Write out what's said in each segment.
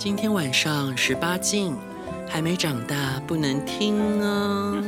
今天晚上十八禁，还没长大不能听哦。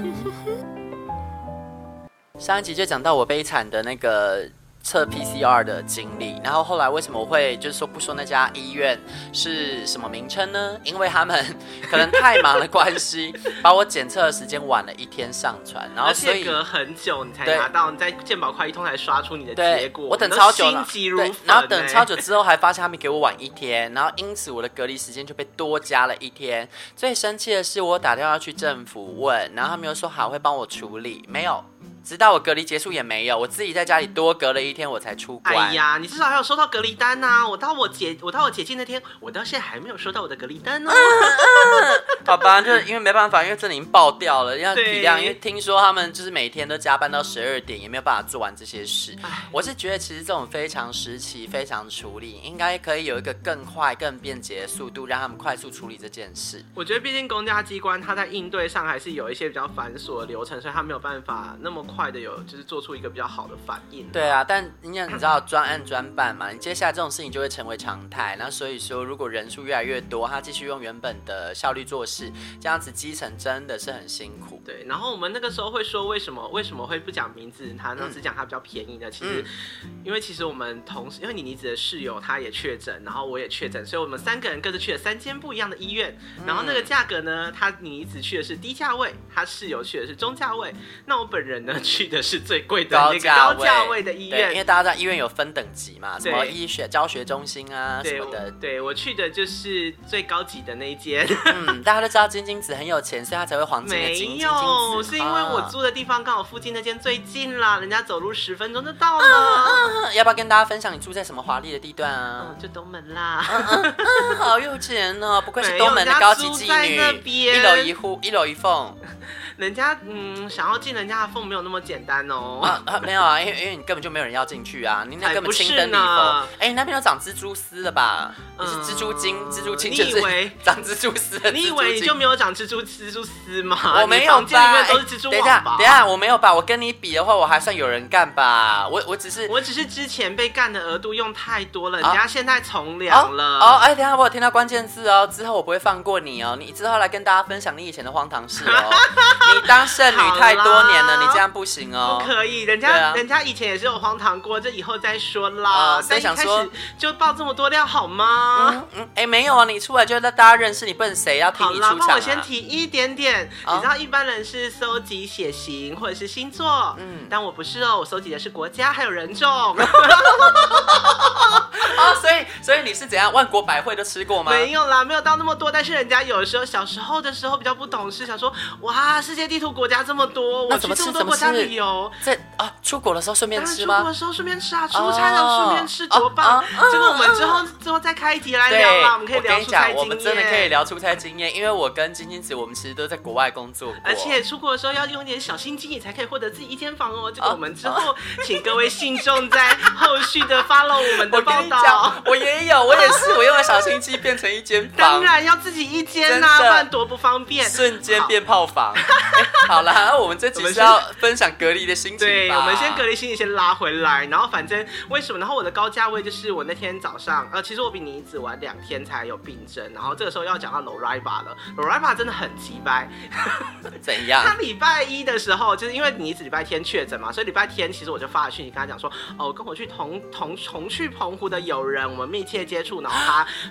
上一集就讲到我悲惨的那个。测 PCR 的经历，然后后来为什么我会就是说不说那家医院是什么名称呢？因为他们可能太忙的关系，把我检测的时间晚了一天上传，然后所以隔很久你才拿到，你在健保快一通才刷出你的结果。我等超久了，对，然后等超久之后还发现他们给我晚一天，然后因此我的隔离时间就被多加了一天。最生气的是我打电话去政府问，然后他们又说好会帮我处理，没有。直到我隔离结束也没有，我自己在家里多隔了一天，我才出关。哎呀，你至少还有收到隔离单呐、啊！我到我解我到我解禁那天，我到现在还没有收到我的隔离单呢、哦。好吧，就是因为没办法，因为这里已经爆掉了，要体谅。因为听说他们就是每天都加班到十二点，也没有办法做完这些事。我是觉得其实这种非常时期、非常处理，应该可以有一个更快、更便捷的速度，让他们快速处理这件事。我觉得毕竟公家机关它在应对上还是有一些比较繁琐的流程，所以他没有办法那么。快的有就是做出一个比较好的反应。对啊，但你想你知道专案专办嘛，你接下来这种事情就会成为常态。那所以说，如果人数越来越多，他继续用原本的效率做事，这样子基层真的是很辛苦。对，然后我们那个时候会说，为什么为什么会不讲名字？他那只讲他比较便宜的，其实、嗯、因为其实我们同时，因为你妮子的室友他也确诊，然后我也确诊，所以我们三个人各自去了三间不一样的医院。然后那个价格呢，他妮妮子去的是低价位，他室友去的是中价位，那我本人呢？去的是最贵的那个高价位的医院，因为大家在医院有分等级嘛，什么医学教学中心啊什么的。对，我去的就是最高级的那一间。嗯，大家都知道金晶子很有钱，所以他才会黄金的金。没有，是因为我住的地方刚好附近那间最近啦，人家走路十分钟就到了。嗯嗯。要不要跟大家分享你住在什么华丽的地段啊？嗯，就东门啦。好有钱哦，不愧是东门的高级妓女，一楼一户，一楼一凤。人家嗯，想要进人家的缝没有那么简单哦。啊啊、没有啊，因为因为你根本就没有人要进去啊，你那根本青灯礼佛。哎，你那边有长蜘蛛丝了吧？你是蜘蛛精，蜘蛛精。你以为 长蜘蛛丝？你以为你就没有长蜘蛛蜘蛛丝吗？我没有吧？里面都是蜘蛛网吧？等一下，等一下，我没有吧？我跟你比的话，我还算有人干吧？我我只是我只是之前被干的额度用太多了，人家现在从良了。哦，哎，等下我有听到关键字哦，之后我不会放过你哦，你之后来跟大家分享你以前的荒唐事哦。你当剩女太多年了，你这样不行哦。不可以，人家、啊、人家以前也是有荒唐过，这以后再说啦。所、呃、以想说就爆这么多料好吗？嗯嗯，哎、欸，没有啊，你出来就让大家认识你，不然谁要听你出场、啊？好啦，那我先提一点点。哦、你知道一般人是搜集血型或者是星座，嗯，但我不是哦，我搜集的是国家还有人种。啊，所以所以你是怎样万国百汇都吃过吗？没有啦，没有到那么多。但是人家有的时候小时候的时候比较不懂事，想说哇，世界地图国家这么多，我去这么多国家旅游，在啊出国的时候顺便吃吗？出国的时候顺便吃啊，出差的时候顺便吃多棒！这个我们之后之后再开一集来聊啦，我们可以聊出差经验。我们真的可以聊出差经验，因为我跟晶晶子我们其实都在国外工作过，而且出国的时候要用点小心机，你才可以获得自己一间房哦。这个我们之后请各位信众在后续的 follow 我们的 报道。我也有，我也是，我用了小心机变成一间房，当然要自己一间呐，不然多不方便。瞬间变炮房。好了，那我们这集是要分享隔离的心情。对，我们先隔离心情先拉回来，然后反正为什么？然后我的高价位就是我那天早上，呃，其实我比你子晚两天才有病症，然后这个时候要讲到 Loriva 了，Loriva 真的很急掰。怎样？他礼拜一的时候，就是因为你子礼拜天确诊嘛，所以礼拜天其实我就发了讯息跟他讲说，哦，跟我去同 同同去澎湖的友人，我们密切接触，然后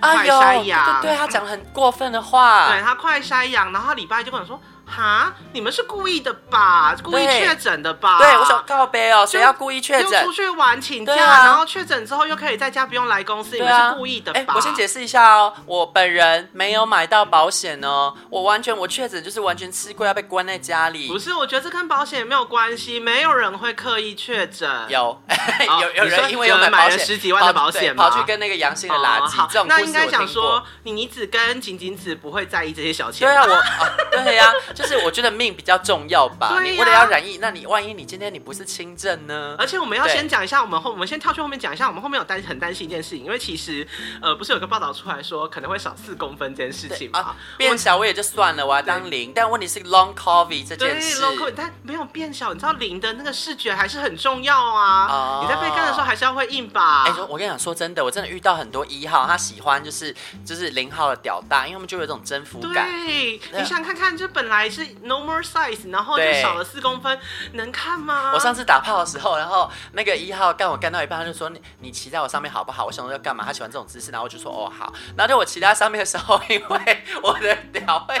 他快筛阳，哎、对，他讲很过分的话，对他快筛阳，然后他礼拜一就跟我说。哈，你们是故意的吧？故意确诊的吧？对，我想告别哦，谁要故意确诊？又出去玩请假，啊、然后确诊之后又可以在家不用来公司，啊、你们是故意的吧？欸、我先解释一下哦，我本人没有买到保险哦，我完全我确诊就是完全吃亏，要被关在家里。不是，我觉得这跟保险也没有关系，没有人会刻意确诊。有，有有人因为有买保险，了十几万的保险跑去跟那个阳性的垃圾。那应该想说，你你只跟仅仅只不会在意这些小钱。对啊，我啊对呀、啊。就是我觉得命比较重要吧。啊、你为了要染疫，那你万一你今天你不是轻症呢？而且我们要先讲一下，我们后我们先跳去后面讲一下，我们后面有担很担心一件事情，因为其实呃不是有个报道出来说可能会少四公分这件事情吗？啊、变小我也就算了，我要当零，但问题是 long covid 这件事。对 long covid，但没有变小，你知道零的那个视觉还是很重要啊。哦、你在被干的时候还是要会硬吧？哎、欸，我跟你讲，说真的，我真的遇到很多一号，他喜欢就是就是零号的屌大，因为他们就有这种征服感。对，你想看看，就本来是 normal size，然后就少了四公分，能看吗？我上次打炮的时候，然后那个一号干我干到一半，他就说你你骑在我上面好不好？我想说要干嘛？他喜欢这种姿势，然后我就说哦好。然后就我骑在上面的时候，因为我的屌会一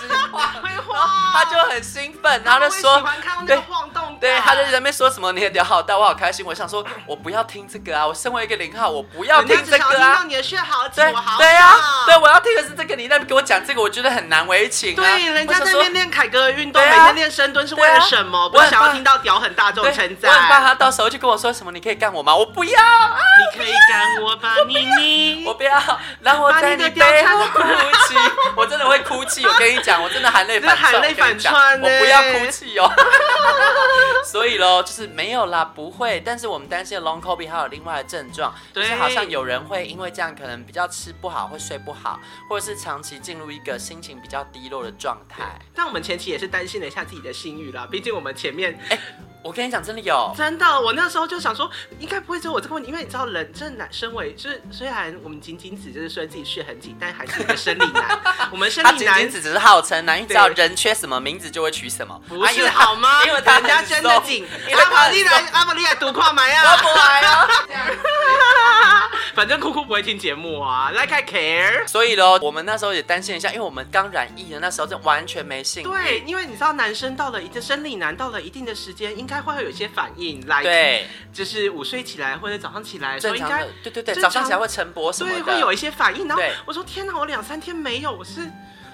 直晃，他就很兴奋，然后就说喜欢看那个晃动，对，他就在那边说什么你的屌好大，我好开心。我想说我不要听这个啊，我身为一个零号，我不要听这个啊。你的血好紧，我好对呀，对，我要听的是这个，你在给我讲这个，我觉得很难为情啊。对，人家在那边练凯哥的运动，每天练深蹲是为了什么？不是想要听到屌很大这种称赞。我很怕他到时候就跟我说什么，你可以干我吗？我不要。你可以干我吧，妮妮。我不要，让我在你背后哭泣。我真的会哭泣，我跟你讲，我真的含泪反含泪反串。我不要哭泣哦。所以喽，就是没有啦，不会。但是我们担心的 long covid 还有另外的症状，就是好像有人会因为这样可能比较吃不好，会睡不好，或者是长期进入一个心情比较低落的状态。但我们前期也是担心了一下自己的性欲啦，毕竟我们前面哎。欸我跟你讲，真的有，真的。我那时候就想说，应该不会只有我这个问题，因为你知道，人这男身为就是虽然我们仅仅只就是说自己血很紧，但还是一个生理男。我们生理男紧紧子只是号称男，因为知道人缺什么名字就会取什么，不是好吗？因为人家真的紧。阿玛丽来，阿宝丽来读跨埋啊！我不来啊！反正酷酷不会听节目啊，Like I care。所以咯，我们那时候也担心一下，因为我们刚染疫的那时候就完全没性。对，因为你知道，男生到了一个生理男到了一定的时间，应该会有一些反应。来，对，就是午睡起来或者早上起来，所以应该对对对，早上起来会晨勃什么的，对，会有一些反应。然后我说天哪，我两三天没有，我是。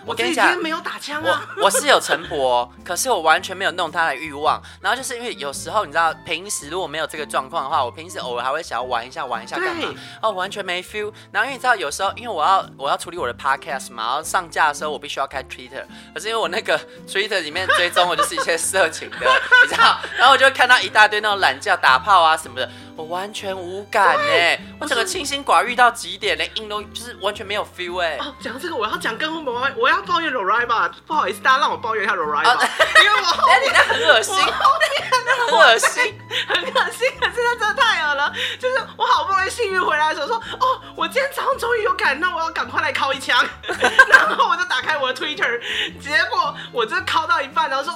我跟你讲，没有打枪啊！我我是有晨勃，可是我完全没有弄他的欲望。然后就是因为有时候你知道，平时如果没有这个状况的话，我平时偶尔还会想要玩一下，玩一下干嘛？哦，完全没 feel。然后因为你知道，有时候因为我要我要处理我的 podcast 嘛，然后上架的时候我必须要开 Twitter，可是因为我那个 Twitter 里面追踪我就是一些色情的，你知道？然后我就会看到一大堆那种懒觉打炮啊什么的。我完全无感哎，我整个清心寡欲到极点，连硬都就是完全没有 feel 哎。哦，讲这个我要讲跟后面，我要抱怨 Rory 吧，不好意思，大家让我抱怨一下 Rory 吧，因为我后面你那很恶心，后面很恶心，很恶心，可是那真的太恶了。就是我好不容易幸运回来的时候说，哦，我今天早上终于有感，那我要赶快来敲一枪，然后我就打开我的 Twitter，结果我这敲到一半，然后说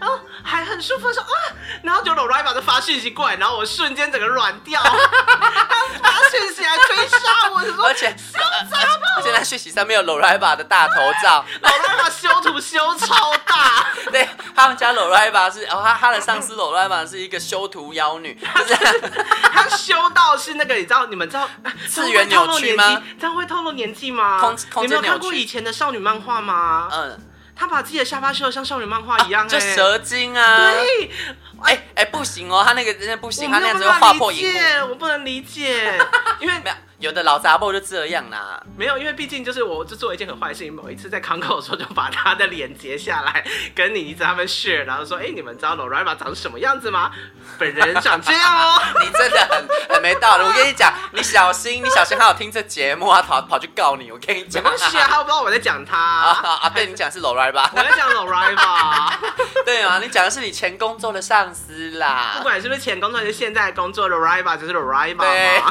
哦。还很舒服的说啊，然后就 Loriva 就发讯息过来，然后我瞬间整个软掉，他发讯息来追杀我，说而且修杂吧，而且他讯息上面有 Loriva 的大头照，Loriva 修图修超大，对他们家 Loriva 是哦，他他的上司 Loriva 是一个修图妖女，就是他修到是那个你知道你们知道 次元扭曲吗？这样会透露年纪吗？空空你没有看过以前的少女漫画吗？嗯。他把自己的下巴修的像少女漫画一样，欸，就蛇精啊！对，哎、欸、哎、欸，不行哦，他那个真的不行，他那样子会划破荧幕，我不能理解，因为 没有。的老杂货就这样啦，没有，因为毕竟就是我就做一件很坏的事情。某一次在康口的时候，就把他的脸截下来，跟你一直他们 share，然后说：“哎、欸，你们知道 Lorima 长什么样子吗？本人长这样哦。”你真的很很没道理。我跟你讲，你小心，你小心，他有听这节目，他跑跑去告你。我跟你讲，没关系啊，他不知道我在讲他啊，啊，啊。对，你讲是 Lorima，我在讲 Lorima。对啊，你讲的是你前工作的上司啦。不管是不是前工作还是现在工作，Lorima 就是 Loriva 对。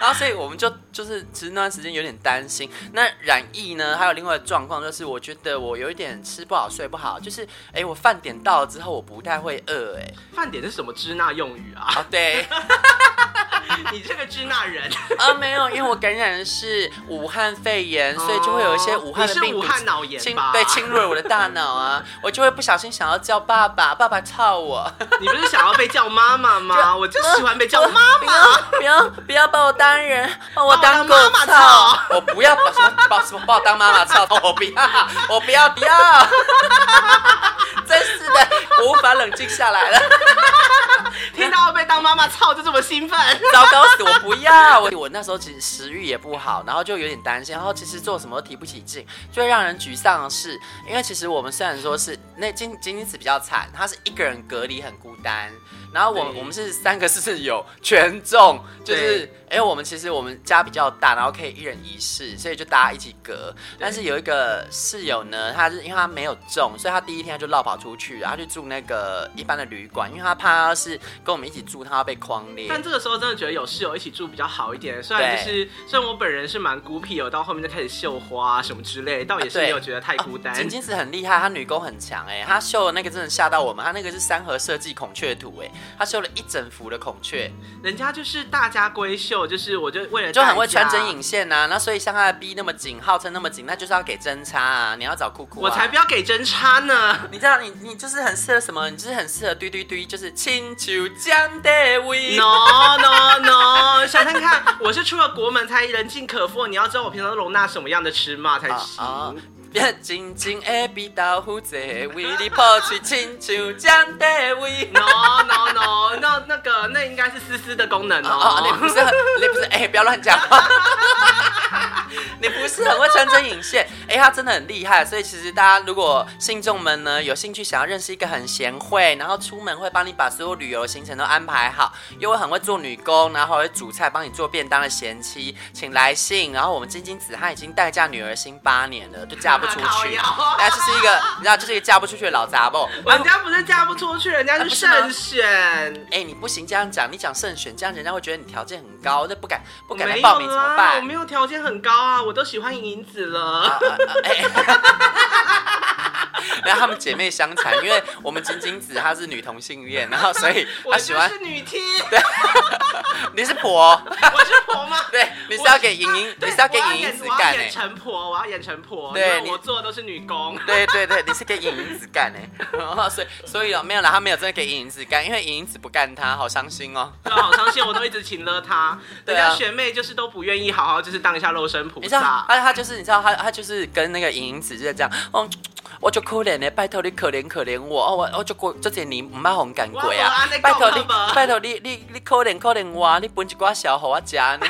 然后，所以我们就就是其实那段时间有点担心。那染疫呢，还有另外的状况，就是我觉得我有一点吃不好睡不好。就是哎，我饭点到了之后，我不太会饿。哎，饭点是什么支那用语啊？哦，对。人啊，没有，因为我感染的是武汉肺炎，所以就会有一些武汉的病毒，武汉脑炎侵对侵入了我的大脑啊，我就会不小心想要叫爸爸，爸爸操我。你不是想要被叫妈妈吗？就我就喜欢被叫妈妈。不要不要把我当人，把我当狗操！我不要把什么把什么把我当妈妈操！我不要，我不要不要。真 我无法冷静下来了。听到被当妈妈操就这么兴奋，糟糕死！我不要我。我那时候其实食欲也不好，然后就有点担心，然后其实做什么都提不起劲。最让人沮丧的是，因为其实我们虽然说是那金金金子比较惨，他是一个人隔离，很孤单。然后我我们是三个室友全中，就是。因为我们其实我们家比较大，然后可以一人一室，所以就大家一起隔。但是有一个室友呢，他是因为他没有中，所以他第一天就落跑出去，然后去住那个一般的旅馆，因为他怕他是跟我们一起住，他要被框列。但这个时候真的觉得有室友一起住比较好一点。虽然就是虽然我本人是蛮孤僻，我到后面就开始绣花什么之类，倒也是没有觉得太孤单。陈金子很厉害，他女工很强哎，他绣的那个真的吓到我们，他那个是三和设计孔雀图哎，他绣了一整幅的孔雀，人家就是大家闺秀，就是我就为了。就很会穿针引线呐、啊，那所以像他的 B 那么紧，号称那么紧，那就是要给针插啊。你要找酷酷、啊，我才不要给针插呢。你知道，你你就是很适合什么？你就是很适合堆堆堆，就是亲像江的味。No no no，想看看，我是出了国门才人尽可夫。你要知道我平常都容纳什么样的尺码才行。Uh, uh. 静静的比豆腐为你抱去亲像江大卫。No no no，那那个那应该是丝丝的功能哦。哦，你不是，你不是，哎、欸，不要乱讲话。你不是很会穿针引线？哎、欸，他真的很厉害。所以其实大家如果信众们呢有兴趣想要认识一个很贤惠，然后出门会帮你把所有旅游行程都安排好，又会很会做女工，然后还会煮菜帮你做便当的贤妻，请来信。然后我们晶晶子她已经待嫁女儿心八年了，就嫁不出去。哎，这是一个，你知道，这是一个嫁不出去的老杂不？人家不是嫁不出去，人家是慎选。哎，你不行这样讲，你讲慎选，这样人家会觉得你条件很高，就不敢不敢来报名怎么办？我没有条件很高啊，我都喜欢银子了。然后他们姐妹相残，因为我们晶晶子她是女同性恋，然后所以她喜欢。是女 T。对，你是婆。我是婆吗？对，你是要给莹莹，你是要给莹莹子干哎。演成婆，我要演成婆。对，我做的都是女工。对对对，你是给莹莹子干哎。所以所以哦，没有啦，他没有真的给莹莹子干，因为莹莹子不干她，好伤心哦。对，好伤心，我都一直请了她。人家学妹就是都不愿意好好就是当一下肉身菩萨。你知道，他他就是你知道她她就是跟那个莹莹子就在这样，嗯。我就可怜的，拜托你可怜可怜我哦，我我就过这些年唔好红干过啊，拜托你拜托你你你可怜可怜我，你分一寡小好我吃呢？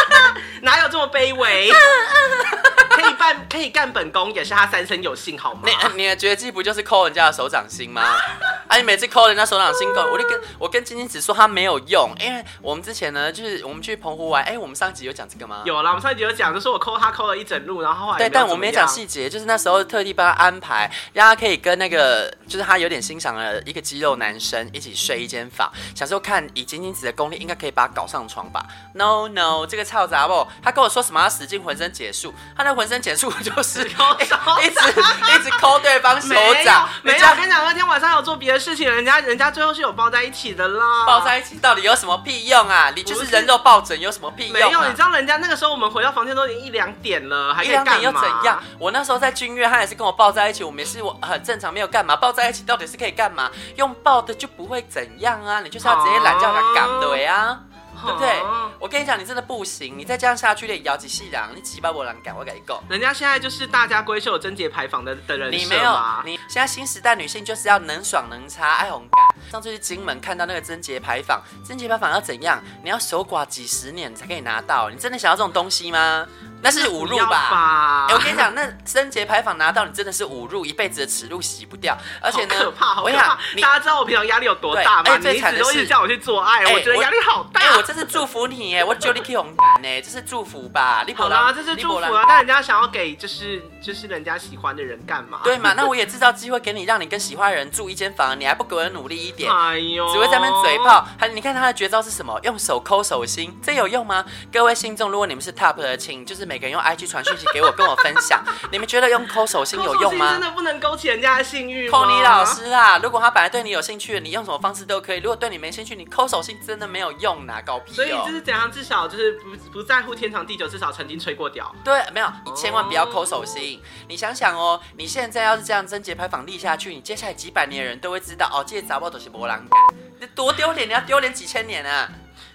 哪有这么卑微？可以办可以干本宫，也是他三生有幸好吗？你你的绝技不就是抠人家的手掌心吗？啊，你每次抠人家手掌心，我就跟我跟金金子说他没有用，因为我们之前呢，就是我们去澎湖玩，哎，我们上集有讲这个吗？有啦，我们上集有讲，就是我抠他抠了一整路，然后后来对，但我没讲细节，就是那时候特地帮他安排，让他可以跟那个就是他有点欣赏的一个肌肉男生一起睡一间房，想说看以金金子的功力，应该可以把他搞上床吧？No No，这个嘈杂不，他跟我说什么要使劲浑身解数，他的浑身解数就是 抠手、欸，一直一直抠对方手掌，没有，没有，我跟你讲，那天晚上有做别的事情，人家人。家最后是有抱在一起的啦，抱在一起到底有什么屁用啊？你就是人肉抱枕，有什么屁用啊？没有，你知道人家那个时候我们回到房间都已经一两点了，还一两点又怎样？我那时候在君悦，他也是跟我抱在一起，我们也是我很正常，没有干嘛。抱在一起到底是可以干嘛？用抱的就不会怎样啊？你就是要直接懒叫他干对啊？对不对？我跟你讲，你真的不行，你再这样下去，你摇几细狼，你几把我狼敢，我跟你讲。人家现在就是大家闺秀贞洁牌坊的的人设，你没有？你现在新时代女性就是要能爽能插爱红感。上次去金门看到那个贞洁牌坊，贞洁牌坊要怎样？你要守寡几十年才可以拿到，你真的想要这种东西吗？那是侮辱吧？吧欸、我跟你讲，那贞节牌坊拿到你真的是侮辱，一辈子的耻辱洗不掉。而且呢，好可怕，好可怕！大家知道我平常压力有多大吗？最惨的是叫我去做爱，欸、我觉得压力好大。哎、欸，我这是祝福你哎，我祝你勇敢哎，这是祝福吧？好啦，这是祝福啊！但人家想要给就是就是人家喜欢的人干嘛？对嘛？那我也制造机会给你，让你跟喜欢的人住一间房，你还不给我努力一点？哎呦，只会在那边嘴炮。还你看他的绝招是什么？用手抠手心，这有用吗？各位信众，如果你们是 top 的，请就是每个人用 IG 传讯息。给我跟我分享，你们觉得用抠手心有用吗？真的不能勾起人家的性欲。扣你老师啊！如果他本来对你有兴趣，你用什么方式都可以；如果对你没兴趣，你抠手心真的没有用呐，搞屁！所以就是怎样，至少就是不不在乎天长地久，至少曾经吹过屌。对，没有，你千万不要抠手心。你想想哦，你现在要是这样贞节牌坊立下去，你接下来几百年的人都会知道哦，这些杂报都是波浪感，你多丢脸！你要丢脸几千年啊！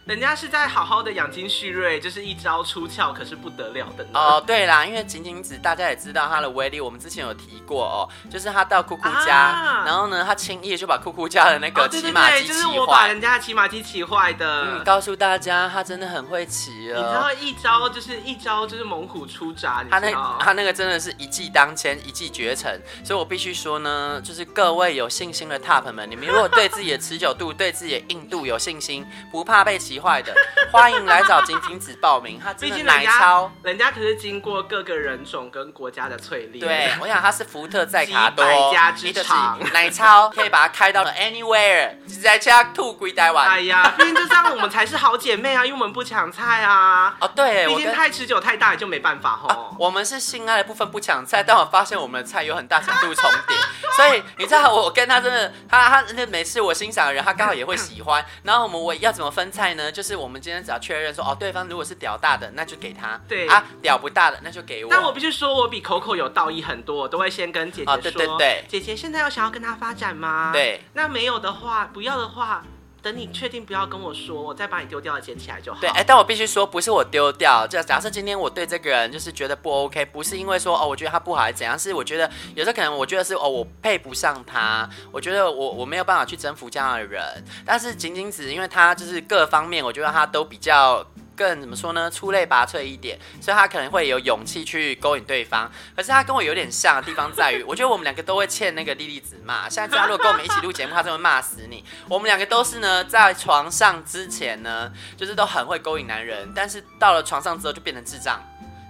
人家是在好好的养精蓄锐，就是一招出鞘，可是不得了的哦。对啦，因为仅仅子大家也知道他的威力，我们之前有提过哦，就是他到酷酷家，啊、然后呢，他轻易就把酷酷家的那个骑马机骑坏，就是我把人家的骑马机骑坏的。嗯，告诉大家，他真的很会骑哦。你知道一招就是一招就是猛虎出闸，他那他那个真的是一骑当千，一骑绝尘。所以我必须说呢，就是各位有信心的 top 们，你们如果对自己的持久度、对自己的硬度有信心，不怕被骑坏的。欢迎来找金金子报名，他毕竟奶超，人家可是经过各个人种跟国家的淬炼。对，我想他是福特在卡多，百家之长，奶超可以把它开到了 anywhere，在家吐归台湾。哎呀，毕竟就这样，我们才是好姐妹啊，因为我们不抢菜啊。哦，对，毕竟太持久太大也就没办法吼、啊。我们是性爱的部分不抢菜，但我发现我们的菜有很大程度重叠，所以你知道我跟他真的，他他那每次我欣赏的人，他刚好也会喜欢。然后我们我要怎么分菜呢？就是我们今天只要确认说，哦，对方如果是屌大的，那就给他；对啊，屌不大的，那就给我。但我必须说，我比 Coco 有道义很多，我都会先跟姐姐说，哦、对对对，姐姐现在有想要跟他发展吗？对，那没有的话，不要的话。等你确定不要跟我说，我再把你丢掉捡起来就好。对，哎、但我必须说，不是我丢掉。就假设今天我对这个人就是觉得不 OK，不是因为说哦，我觉得他不好还是怎样，是我觉得有时候可能我觉得是哦，我配不上他，我觉得我我没有办法去征服这样的人。但是仅仅只因为他就是各方面，我觉得他都比较。更怎么说呢？出类拔萃一点，所以他可能会有勇气去勾引对方。可是他跟我有点像的地方在于，我觉得我们两个都会欠那个莉莉子骂。下次他如果跟我们一起录节目，他就会骂死你。我们两个都是呢，在床上之前呢，就是都很会勾引男人，但是到了床上之后就变成智障。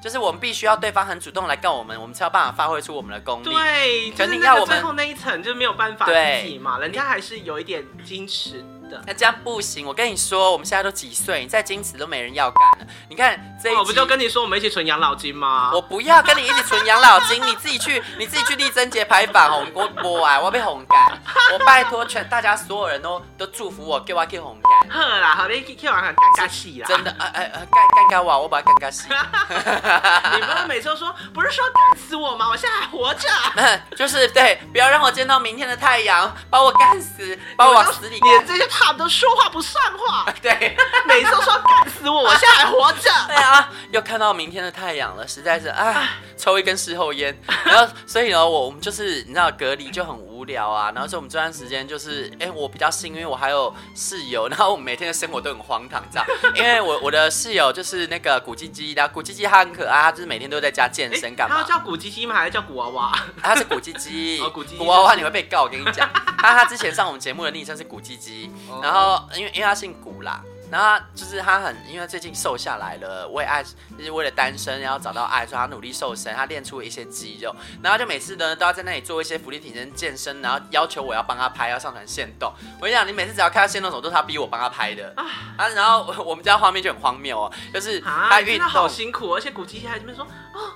就是我们必须要对方很主动来告我们，我们才有办法发挥出我们的功力。对，肯定要我们最后那一层就没有办法自己嘛，对人家还是有一点矜持。那这样不行，我跟你说，我们现在都几岁，你再矜持都没人要干了。你看这我不就跟你说，我们一起存养老金吗？我不要跟你一起存养老金，你自己去，你自己去立贞节牌坊红过播啊，我要被红干。我拜托全大家所有人都都祝福我，给我给红干。呵啦，好，你去去玩很尴尬戏啦。真的，呃呃呃，干尴尬我，我把它尴尬戏。你不是每次都说，不是说干死我吗？我现在还活着。就是对，不要让我见到明天的太阳，把我干死，把我往死里干。你这些他都说话不。算话，对，每次都说干死我，我现在还活着。对啊，又看到明天的太阳了，实在是哎，抽一根事后烟。然后，所以呢，我我们就是你知道隔离就很无聊啊。然后，所以我们这段时间就是，哎，我比较幸运，我还有室友。然后，我们每天的生活都很荒唐，这样。因为我我的室友就是那个古鸡鸡，然后古鸡鸡他很可爱，他就是每天都在家健身干嘛？他叫古鸡鸡吗？还是叫古娃娃？他是古鸡鸡。哦，古鸡鸡。古娃娃你会被告，我跟你讲。他他之前上我们节目的昵称是古鸡鸡，然后因为。因为他姓古啦，然后就是他很，因为最近瘦下来了，为爱就是为了单身，然后找到爱，所以他努力瘦身，他练出了一些肌肉，然后就每次呢都要在那里做一些福利挺身健身，然后要求我要帮他拍，要上传限动。我跟你讲，你每次只要看到限动，都是他逼我帮他拍的啊。啊，然后我们家画面就很荒谬哦，就是他运动，真的好辛苦，而且古奇还在这边说哦。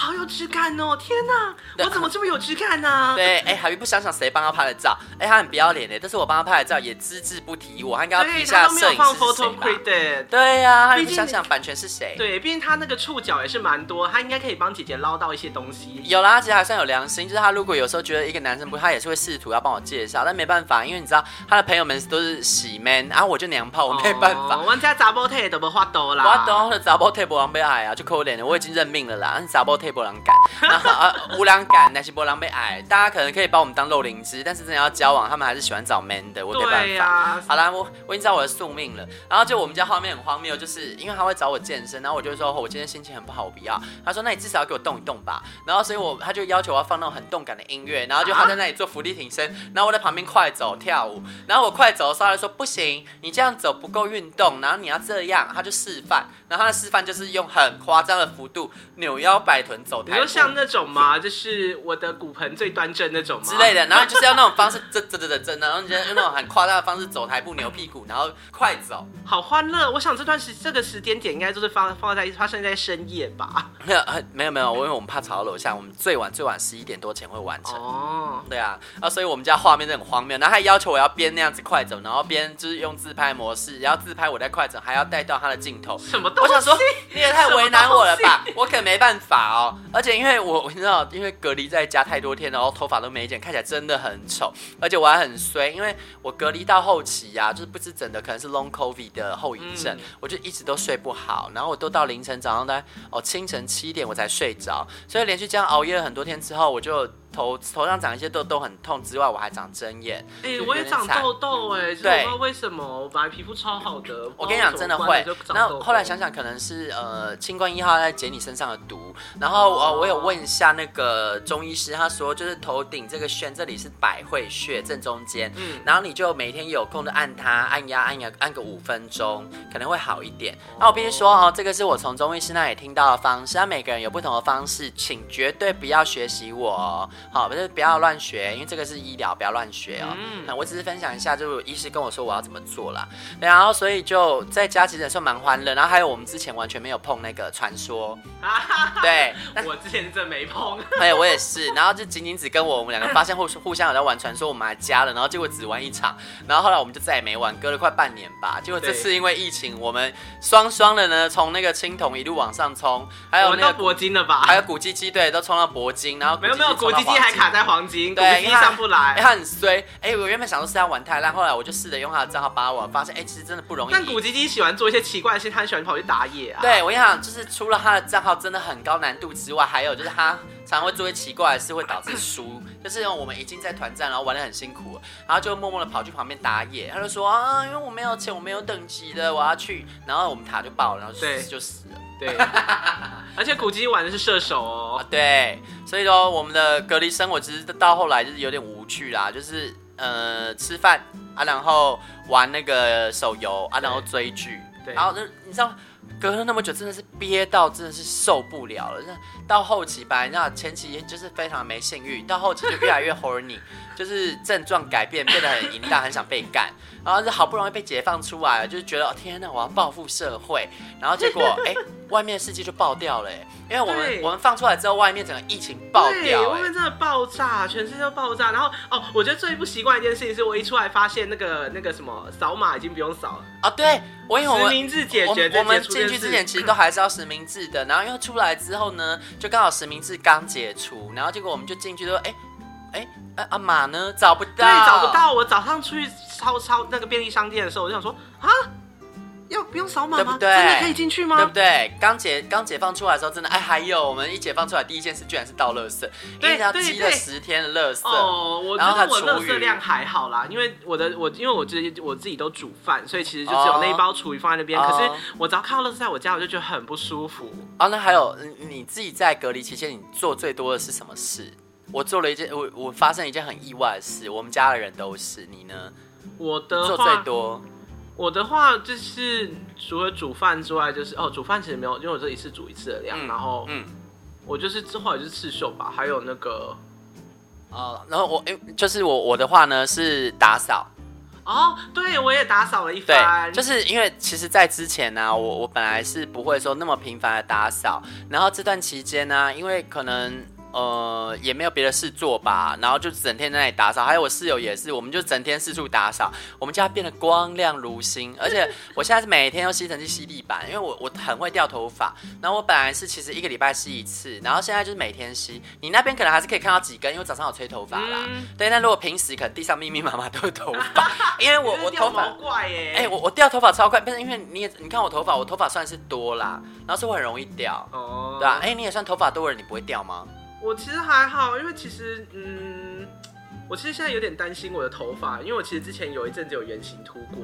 好有质感哦！天哪，我怎么这么有质感呢、啊？对，哎，海鱼不想想谁帮他拍的照？哎，他很不要脸的，但是我帮他拍的照也只字不提我，他应该要批下摄影师是谁吧？对呀、啊，他不想想版权是谁？对，毕竟他那个触角也是蛮多，他应该可以帮姐姐捞到一些东西。有啦，他其实还算有良心，就是他如果有时候觉得一个男生不，他也是会试图要帮我介绍，但没办法，因为你知道他的朋友们都是喜 man，然后我就娘炮，我没办法。我们家杂波特都不花多啦，我懂的杂波特不狼狈矮啊，就可怜了，我已经认命了啦，杂波特不狼干。然后啊，无良感，那些波浪被矮，大家可能可以把我们当肉灵芝，但是真的要交往，他们还是喜欢找 man 的，我没办法。啊、好啦，我我已经知道我的宿命了。然后就我们家画面很荒谬，就是因为他会找我健身，然后我就说，哦，我今天心情很不好，我不要。他说，那你至少要给我动一动吧。然后所以我他就要求我要放那种很动感的音乐，然后就他在那里做伏地挺身，然后我在旁边快走跳舞。然后我快走的时候，他说不行，你这样走不够运动，然后你要这样，他就示范。然后他的示范就是用很夸张的幅度扭腰摆臀走台步，你说像那种吗？就是我的骨盆最端正那种吗？之类的。然后就是要那种方式，这这这这这，然后你就用那种很夸大的方式走台步、扭屁股，然后快走，好欢乐。我想这段时这个时间点应该就是放放在发生在深夜吧？没有，没有没有，因为我们怕吵到楼下，我们最晚最晚十一点多前会完成。哦，对啊，啊，所以我们家画面就很荒谬。然后他还要求我要边那样子快走，然后边就是用自拍模式，然后自拍我在快走，还要带到他的镜头。什么？我想说，你也太为难我了吧！我可没办法好。而且因为我我知道，因为隔离在家太多天，然后头发都没剪，看起来真的很丑，而且我还很衰，因为我隔离到后期呀、啊，就是不知怎的，可能是 long covid 的后遗症，我就一直都睡不好，然后我都到凌晨早上在哦清晨七点我才睡着，所以连续这样熬夜了很多天之后，我就。头头上长一些痘痘很痛之外，我还长针眼。哎、欸，我也长痘痘哎，对，不知道为什么，我本来皮肤超好的。我跟你讲，真的会。然后后来想想，可能是呃，清冠一号在解你身上的毒。然后呃，我有问一下那个中医师，他说就是头顶这个穴，这里是百会穴正中间。嗯。然后你就每天有空的按它，按压按压按个五分钟，可能会好一点。那我必须说哦，这个是我从中医师那里听到的方式，那每个人有不同的方式，请绝对不要学习我。好，不是不要乱学，因为这个是医疗，不要乱学哦。嗯，我只是分享一下，就是医师跟我说我要怎么做啦。然后所以就在家其实也算蛮欢乐。然后还有我们之前完全没有碰那个传说，对，我之前真没碰。哎，我也是。然后就仅仅只跟我我们两个发现互互相有在玩传说，我们还加了，然后结果只玩一场，然后后来我们就再也没玩，隔了快半年吧。结果这次因为疫情，我们双双的呢从那个青铜一路往上冲，还有那个铂金了吧，还有古迹机对，都冲到铂金，然后没有没有古迹机还卡在黄金，对，因为上不来，哎，他很衰，哎，我原本想说是要玩太烂，后来我就试着用他的账号把我，发现哎，其实真的不容易。但古吉基喜欢做一些奇怪的事，他很喜欢跑去打野啊。对，我跟你讲，就是除了他的账号真的很高难度之外，还有就是他常常会做一些奇怪的事，会导致输。就是我们已经在团战，然后玩的很辛苦，然后就默默的跑去旁边打野。他就说啊，因为我没有钱，我没有等级的，我要去。然后我们塔就爆了，然后死就死了。对，而且古基玩的是射手哦。啊、对，所以说我们的隔离生活其实到后来就是有点无趣啦，就是呃吃饭啊，然后玩那个手游啊，然后追剧，然后就你知道。隔了那么久，真的是憋到真的是受不了了。那到后期吧，那前期就是非常没性欲，到后期就越来越 horny，就是症状改变，变得很淫荡，很想被干。然后就好不容易被解放出来了，就是觉得哦天哪，我要报复社会。然后结果 哎，外面的世界就爆掉了，因为我们我们放出来之后，外面整个疫情爆掉，外面真的爆炸，全世界都爆炸。然后哦，我觉得最不习惯一件事情是我一出来发现那个那个什么扫码已经不用扫了啊，对。我以为实名制解决，我们进去之前其实都还是要实名制的，然后因为出来之后呢，就刚好实名制刚解除，然后结果我们就进去说，哎哎哎，阿玛呢？找不到，对，找不到。我早上出去超超那个便利商店的时候，我就想说啊。要不用扫码吗？对不对？真的可以进去吗？对不对？刚解刚解放出来的时候，真的哎，还有我们一解放出来第一件事，居然是倒垃圾，因为他积了十天的垃圾。哦，我觉得我垃圾量还好啦，因为我的我因为我自己我自己都煮饭，所以其实就只有那一包厨余放在那边。可是我只要看到垃圾在我家，我就觉得很不舒服。哦，那还有你自己在隔离期间，你做最多的是什么事？我做了一件，我我发生一件很意外的事，我们家的人都是你呢？我的做最多。我的话就是除了煮饭之外，就是哦，煮饭其实没有，因为我这一次煮一次的量，嗯、然后嗯，我就是之后也是刺绣吧，还有那个，哦，然后我哎，就是我我的话呢是打扫，哦，对，我也打扫了一番，就是因为其实，在之前呢、啊，我我本来是不会说那么频繁的打扫，然后这段期间呢、啊，因为可能。呃，也没有别的事做吧，然后就整天在那里打扫。还有我室友也是，我们就整天四处打扫。我们家变得光亮如新，而且我现在是每天用吸尘器吸地板，因为我我很会掉头发。然后我本来是其实一个礼拜吸一次，然后现在就是每天吸。你那边可能还是可以看到几根，因为早上有吹头发啦。嗯、对，那如果平时可能地上密密麻麻都是头发，因为我我头发怪耶。哎、欸，我我掉头发超快，不是因为你也你看我头发，我头发算是多啦，然后是会很容易掉，哦，对吧、啊？哎、欸，你也算头发多的人，你不会掉吗？我其实还好，因为其实，嗯，我其实现在有点担心我的头发，因为我其实之前有一阵子有圆形秃过。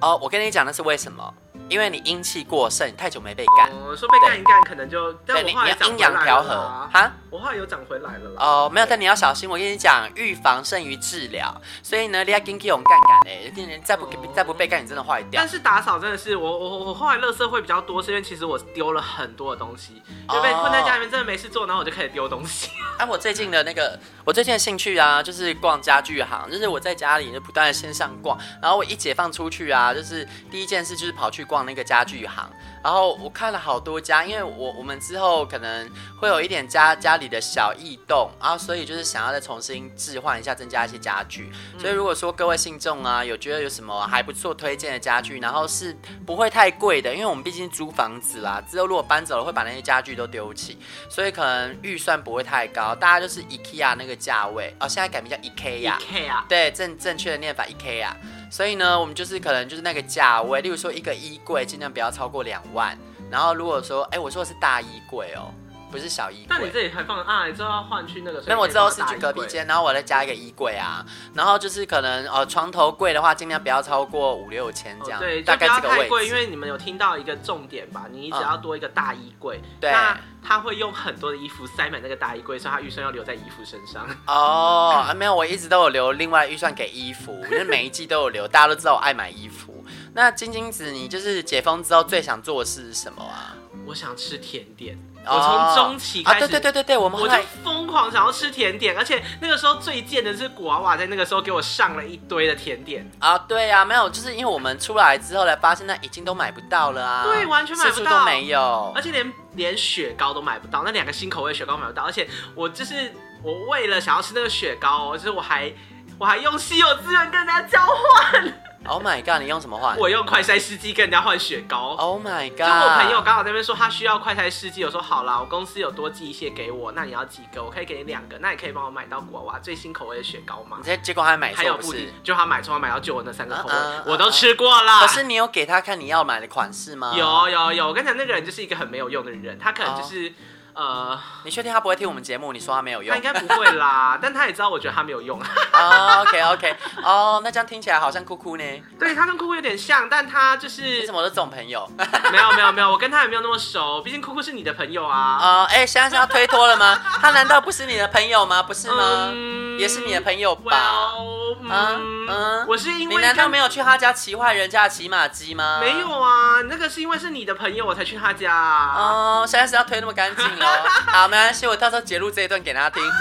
哦，我跟你讲，那是为什么？因为你阴气过盛，太久没被干。哦，说被干一干，可能就但我后来长回来了。阴阳调和哈，我后来有长回来了啦。哦，没有，但你要小心。我跟你讲，预防胜于治疗。所以呢，你要紧去用干干哎，再不再不被干，你真的坏掉。但是打扫真的是我我我后来垃圾会比较多，是因为其实我丢了很多的东西，就被困在家里面，真的没事做，然后我就开始丢东西。哎，我最近的那个，我最近的兴趣啊，就是逛家具行，就是我在家里就不断的线上逛，然后我一解放出去啊，就是第一件事就是跑去逛那个家具行。然后我看了好多家，因为我我们之后可能会有一点家家里里的小异动，然后所以就是想要再重新置换一下，增加一些家具。所以如果说各位信众啊，有觉得有什么还不错推荐的家具，然后是不会太贵的，因为我们毕竟租房子啦，之后如果搬走了会把那些家具都丢弃，所以可能预算不会太高，大家就是 IKEA 那个价位哦，现在改名叫 IKEA。IKEA 对，正正确的念法 IKEA。所以呢，我们就是可能就是那个价位，例如说一个衣柜尽量不要超过两万，然后如果说，哎，我说的是大衣柜哦。不是小衣柜，那你这里还放啊？你之后要换去那个？那我之后是去隔壁间，然后我再加一个衣柜啊。然后就是可能呃床头柜的话，尽量不要超过五六千这样。哦、对，大概这个位因为你们有听到一个重点吧？你只要多一个大衣柜，嗯、对，那他会用很多的衣服塞满那个大衣柜，所以他预算要留在衣服身上。哦，啊、没有，我一直都有留另外预算给衣服，因为每一季都有留。大家都知道我爱买衣服。那晶晶子，你就是解封之后最想做的事是什么啊？我想吃甜点。我从中期开始，啊、对对对对对，我们我就疯狂想要吃甜点，而且那个时候最贱的是古娃娃在那个时候给我上了一堆的甜点。啊，对呀、啊，没有，就是因为我们出来之后才发现，那已经都买不到了啊，对，完全买不到，都没有，而且连连雪糕都买不到，那两个新口味雪糕买不到，而且我就是我为了想要吃那个雪糕，就是我还我还用稀有资源跟人家交换。Oh my god！你用什么换？我用快筛试剂跟人家换雪糕。Oh my god！就我朋友刚好在那边说他需要快筛试剂，我说好啦，我公司有多寄一些给我，那你要几个？我可以给你两个，那你可以帮我买到果娃娃最新口味的雪糕吗？结结果还买错，还有布丁，就他买错，他买到旧的那三个口味，uh, uh, uh, uh, 我都吃过啦。可是你有给他看你要买的款式吗？有有有，我跟你讲，那个人就是一个很没有用的人，他可能就是。Oh. 呃，你确定他不会听我们节目？你说他没有用，他应该不会啦。但他也知道，我觉得他没有用。哦、oh,，OK OK，哦、oh,，那这样听起来好像酷酷呢。对，他跟酷酷有点像，但他就是你怎么的这种朋友？没有没有没有，我跟他也没有那么熟。毕竟酷酷是你的朋友啊。呃，哎，现在是要推脱了吗？他难道不是你的朋友吗？不是吗？嗯、也是你的朋友吧？啊、嗯，我是因为你难道没有去他家骑坏人家的骑马机吗？没有啊，那个是因为是你的朋友，我才去他家啊。哦，现在是要推那么干净哦。好，没关系，我到时候截录这一段给大家听。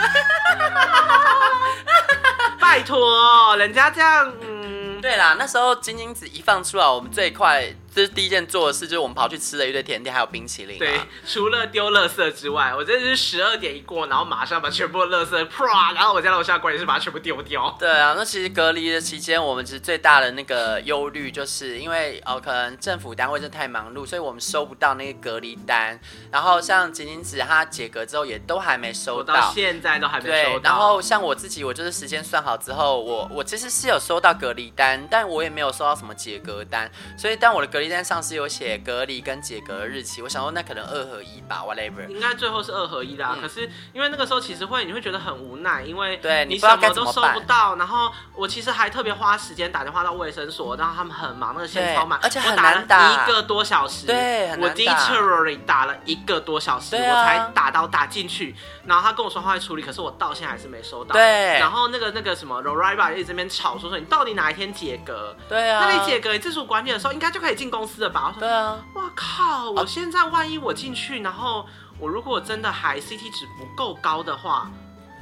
拜托，人家这样，嗯，对啦，那时候金英子一放出来，我们最快。这是第一件做的事，就是我们跑去吃了一堆甜点，还有冰淇淋、啊。对，除了丢垃圾之外，我真的是十二点一过，然后马上把全部的垃圾啪，然后我在楼下管理是把它全部丢掉。对啊，那其实隔离的期间，我们其实最大的那个忧虑，就是因为哦，可能政府单位真的太忙碌，所以我们收不到那个隔离单。然后像仅仅子她解隔之后，也都还没收到，到现在都还没收到。对，然后像我自己，我就是时间算好之后，我我其实是有收到隔离单，但我也没有收到什么解隔单。所以当我的隔离单上是有写隔离跟解隔的日期，我想说那可能二合一吧，whatever。应该最后是二合一的、啊嗯，可是因为那个时候其实会你会觉得很无奈，因为对你什么都收不到。然后我其实还特别花时间打电话到卫生所，然后他们很忙，那个线超满，而且很难打，我打了一个多小时。对，我 literally 打了一个多小时，啊、我才打到打进去。然后他跟我说他会处理，可是我到现在还是没收到。对。然后那个那个什么 Roriba 一直这边吵说说你到底哪一天解隔？对啊。那你解隔，你自主管理的时候应该就可以进公司了吧？对啊。哇靠！我现在万一我进去，然后我如果真的还 CT 值不够高的话，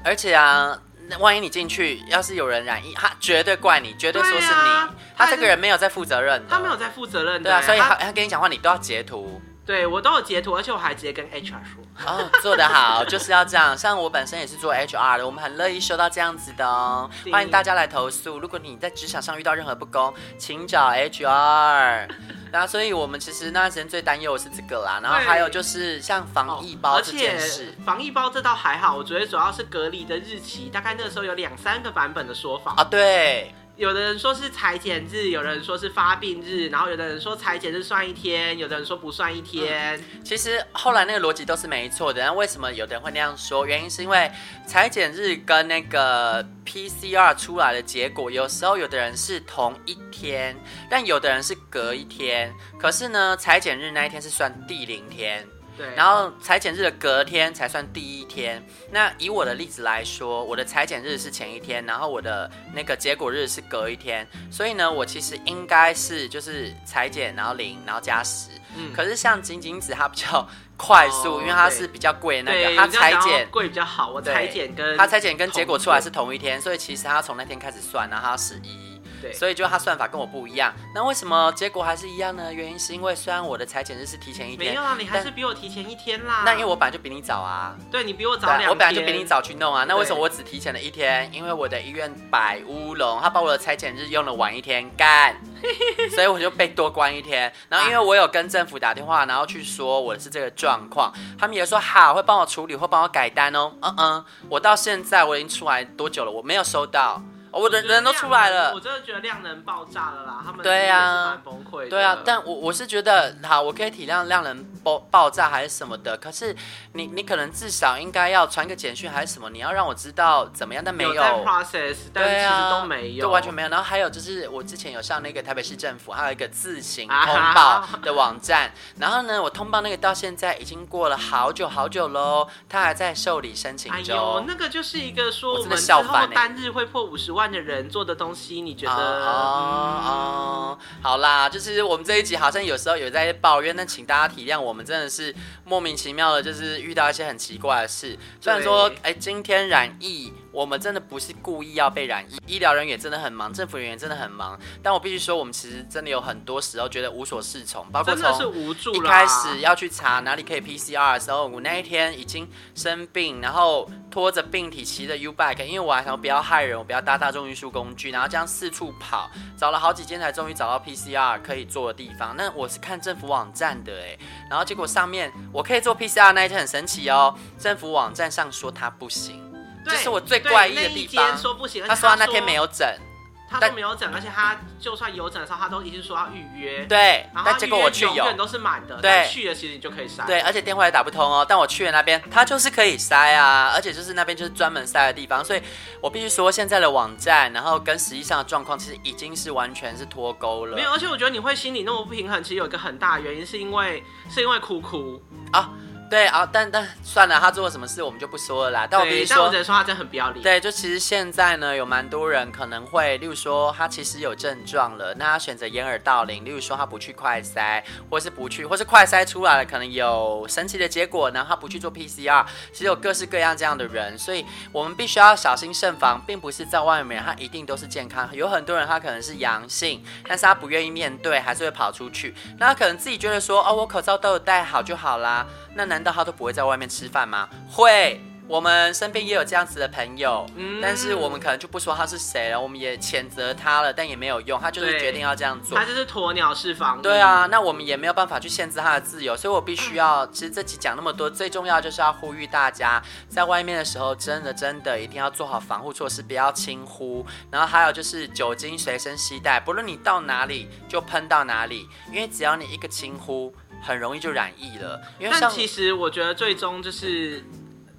而且啊，万一你进去，要是有人染疫，他绝对怪你，绝对说是你。啊、他这个人没有在负责任的，他没有在负责任的，对啊，所以他他跟你讲话，你都要截图。对，我都有截图，而且我还直接跟 HR 说。哦，做得好，就是要这样。像我本身也是做 HR 的，我们很乐意收到这样子的哦。欢迎大家来投诉，如果你在职场上遇到任何不公，请找 HR。然后，所以我们其实那段时间最担忧的是这个啦。然后还有就是像防疫包这件事，防疫包这倒还好，我觉得主要是隔离的日期，大概那个时候有两三个版本的说法啊。对。有的人说是裁剪日，有的人说是发病日，然后有的人说裁剪日算一天，有的人说不算一天。其实后来那个逻辑都是没错的，那为什么有的人会那样说？原因是因为裁剪日跟那个 PCR 出来的结果，有时候有的人是同一天，但有的人是隔一天。可是呢，裁剪日那一天是算第零天。对，然后裁剪日的隔天才算第一天。那以我的例子来说，我的裁剪日是前一天，然后我的那个结果日是隔一天。所以呢，我其实应该是就是裁剪，然后零，然后加十。嗯。可是像晶晶子，它比较快速，哦，因为它是比较贵那个，它裁剪贵比较好。我裁剪跟它裁剪跟结果出来是同一天，所以其实它从那天开始算，然后它十一。对，所以就他算法跟我不一样。那为什么结果还是一样呢？原因是因为虽然我的裁剪日是提前一天，没有啊，你还是比我提前一天啦。那因为我本来就比你早啊。对，你比我早两天。我本来就比你早去弄啊。那为什么我只提前了一天？因为我的医院摆乌龙，他把我的裁剪日用了晚一天干，所以我就被多关一天。然后因为我有跟政府打电话，然后去说我是这个状况，他们也说好会帮我处理，会帮我改单哦。嗯嗯，我到现在我已经出来多久了？我没有收到。我的人都出来了，我真的觉得量能爆炸了啦！他们对呀，蛮崩溃。对啊，但我我是觉得，好，我可以体谅量能爆爆炸还是什么的。可是你你可能至少应该要传个简讯还是什么，你要让我知道怎么样。但没有，process，但其实都没有，都完全没有。然后还有就是，我之前有上那个台北市政府，还有一个自行通报的网站。啊、然后呢，我通报那个到现在已经过了好久好久喽，他还在受理申请中。哎呦，那个就是一个说我们之后单日会破五十万。的人做的东西，你觉得？哦哦，哦，好啦，就是我们这一集好像有时候有在抱怨，但请大家体谅，我们真的是莫名其妙的，就是遇到一些很奇怪的事。虽然说，哎，今天染疫。我们真的不是故意要被染疫，医疗人员真的很忙，政府人员真的很忙。但我必须说，我们其实真的有很多时候觉得无所适从，包括从一开始要去查哪里可以 PCR 的时候，我那一天已经生病，然后拖着病体骑着 U-bike，因为我还想不要害人，我不要搭大众运输工具，然后这样四处跑，找了好几间才终于找到 PCR 可以做的地方。那我是看政府网站的哎，然后结果上面我可以做 PCR 那一天很神奇哦，政府网站上说它不行。这是我最怪异的地方。说不行，他说他那天没有整，他说没有整，而且他就算有整的时候，他都一直说要预约。对，但结果我去有，永远都是满的。对，去了其实你就可以筛。对，而且电话也打不通哦。但我去了那边，他就是可以筛啊，而且就是那边就是专门筛的地方，所以我必须说现在的网站，然后跟实际上的状况其实已经是完全是脱钩了。没有，而且我觉得你会心里那么不平衡，其实有一个很大的原因是因为是因为哭哭啊。对啊，但但算了，他做了什么事我们就不说了啦。但我必须说，但我只能说他真的很不要脸。对，就其实现在呢，有蛮多人可能会，例如说他其实有症状了，那他选择掩耳盗铃，例如说他不去快筛，或是不去，或是快筛出来了，可能有神奇的结果，然后他不去做 PCR，其实有各式各样这样的人，所以我们必须要小心慎防，并不是在外面他一定都是健康，有很多人他可能是阳性，但是他不愿意面对，还是会跑出去，那他可能自己觉得说，哦，我口罩都有戴好就好啦。那难道他都不会在外面吃饭吗？会，我们身边也有这样子的朋友，嗯，但是我们可能就不说他是谁了，我们也谴责他了，但也没有用，他就是决定要这样做，他就是鸵鸟式防疫。对啊，那我们也没有办法去限制他的自由，所以我必须要，其实这集讲那么多，最重要就是要呼吁大家，在外面的时候，真的真的一定要做好防护措施，不要轻呼，然后还有就是酒精随身携带，不论你到哪里就喷到哪里，因为只要你一个轻忽。很容易就染疫了，因为但其实我觉得最终就是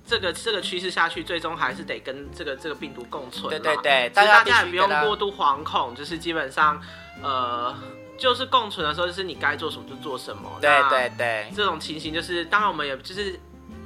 这个这个趋势下去，最终还是得跟这个这个病毒共存。对对对，大家也不用过度惶恐，就是基本上，呃，就是共存的时候，就是你该做什么就做什么。对对对，这种情形就是，当然我们也就是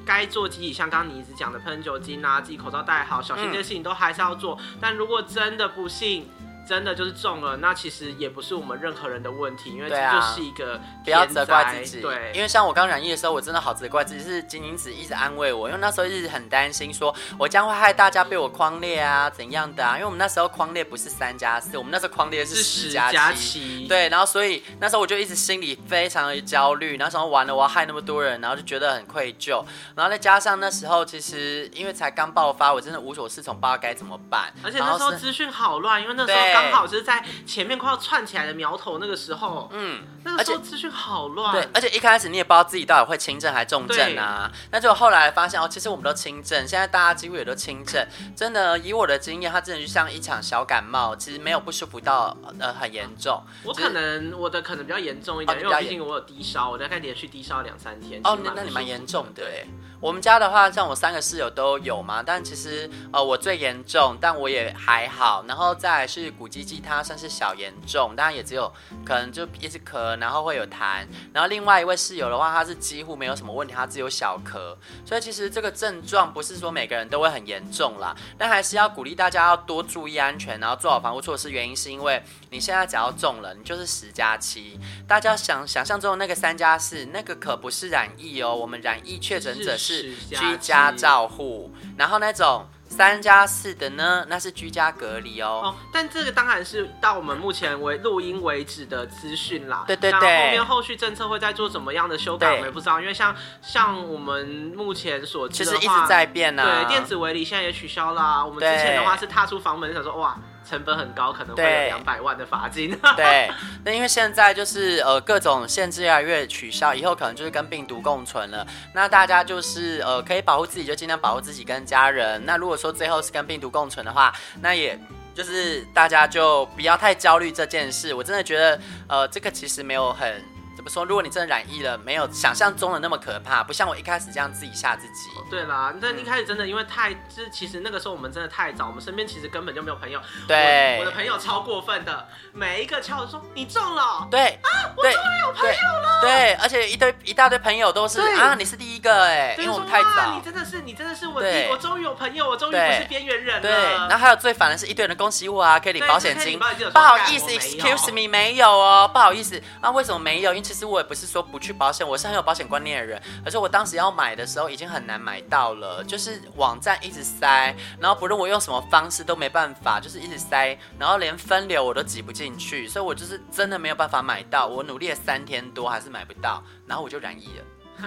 该做积极，像刚刚你一直讲的喷酒精啊，自己口罩戴好，小心这些事情都还是要做。嗯、但如果真的不幸，真的就是中了，那其实也不是我们任何人的问题，因为这就是一个不要责怪自己。对，因为像我刚染疫的时候，我真的好责怪自己，是金宁子一直安慰我，因为那时候一直很担心，说我将会害大家被我框列啊，怎样的啊？因为我们那时候框列不是三加四，我们那时候框列是十加七。对，然后所以那时候我就一直心里非常的焦虑，然后想完了我要害那么多人，然后就觉得很愧疚，然后再加上那时候其实因为才刚爆发，我真的无所适从，不知道该怎么办。而且那时候资讯好乱，因为那时候刚好就是在。前面快要串起来的苗头，那个时候，嗯，那个时候资讯好乱。对，而且一开始你也不知道自己到底会轻症还重症啊。那就后来发现哦，其实我们都轻症，现在大家几乎也都轻症。真的，以我的经验，它真的就像一场小感冒，其实没有不舒服到呃很严重。我可能我的可能比较严重一点，因为毕竟我有低烧，我大概连续低烧两三天。哦，那那你蛮严重的哎。我们家的话，像我三个室友都有嘛，但其实呃我最严重，但我也还好。然后再是古鸡鸡，它算是小严重，当然也只有可能就一直咳，然后会有痰。然后另外一位室友的话，他是几乎没有什么问题，他只有小咳。所以其实这个症状不是说每个人都会很严重啦，但还是要鼓励大家要多注意安全，然后做好防护措施。原因是因为你现在只要中了，你就是十加七。大家想想象中的那个三加四，那个可不是染疫哦，我们染疫确诊者是。居家照护，然后那种三加四的呢，那是居家隔离哦。哦，但这个当然是到我们目前为录音为止的资讯啦。对对对。后面后续政策会再做怎么样的修改，我们也不知道。因为像像我们目前所知的话，其实一直在变啊。对，电子围篱现在也取消啦。我们之前的话是踏出房门想说哇。成本很高，可能会有两百万的罚金。对，那因为现在就是呃各种限制越来越取消，以后可能就是跟病毒共存了。那大家就是呃可以保护自己就尽量保护自己跟家人。那如果说最后是跟病毒共存的话，那也就是大家就不要太焦虑这件事。我真的觉得呃这个其实没有很。怎么说？如果你真的染疫了，没有想象中的那么可怕，不像我一开始这样自己吓自己。对啦，那一开始真的因为太，就是其实那个时候我们真的太早，我们身边其实根本就没有朋友。对，我，我的朋友超过分的，每一个敲着说你中了。对啊，我终于有朋友了。对，对，而且一堆一大堆朋友都是啊，你是第一个哎，因为我们太早。你真的是，你真的是我第，我终于有朋友，我终于不是边缘人了。对，然后还有最烦的是一堆人恭喜我啊，可以领保险金。不好意思，excuse me，没有哦，不好意思啊，为什么没有？因为其其实我也不是说。不去保险，我是很有保险观念的人。可是我当时要买的时候，已经很难买到了，就是网站一直塞，然后不论我用什么方式都没办法，就是一直塞，然后连分流我都挤不进去，所以我就是真的没有办法买到。我努力了三天多，还是买不到，然后我就染疫了。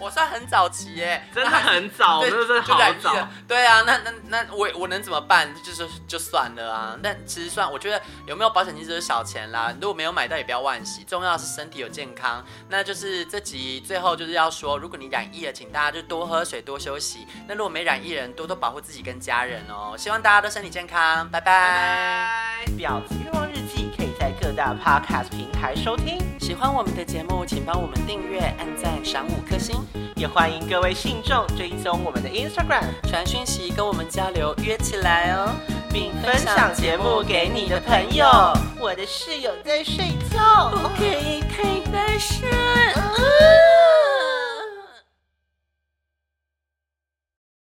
我算很早期耶，真的很早，真的是好早。对啊，那那那我我能怎么办？就是就算了啊。但其实算，我觉得有没有保险金就是小钱啦。如果没有买到也不要惋惜，重要的是身体有健康。那就是这集最后就是要说，如果你染疫了，请大家就多喝水，多休息。那如果没染疫人，多多保护自己跟家人哦。希望大家都身体健康，拜拜。表子愿望日记可以在各大 podcast 平台收听。喜欢我们的节目，请帮我们订阅、按赞、赏五颗星。也欢迎各位信众追踪我们的 Instagram，传讯息跟我们交流，约起来哦，并分享节目给你的朋友。我的室友在睡觉，不可以太大声。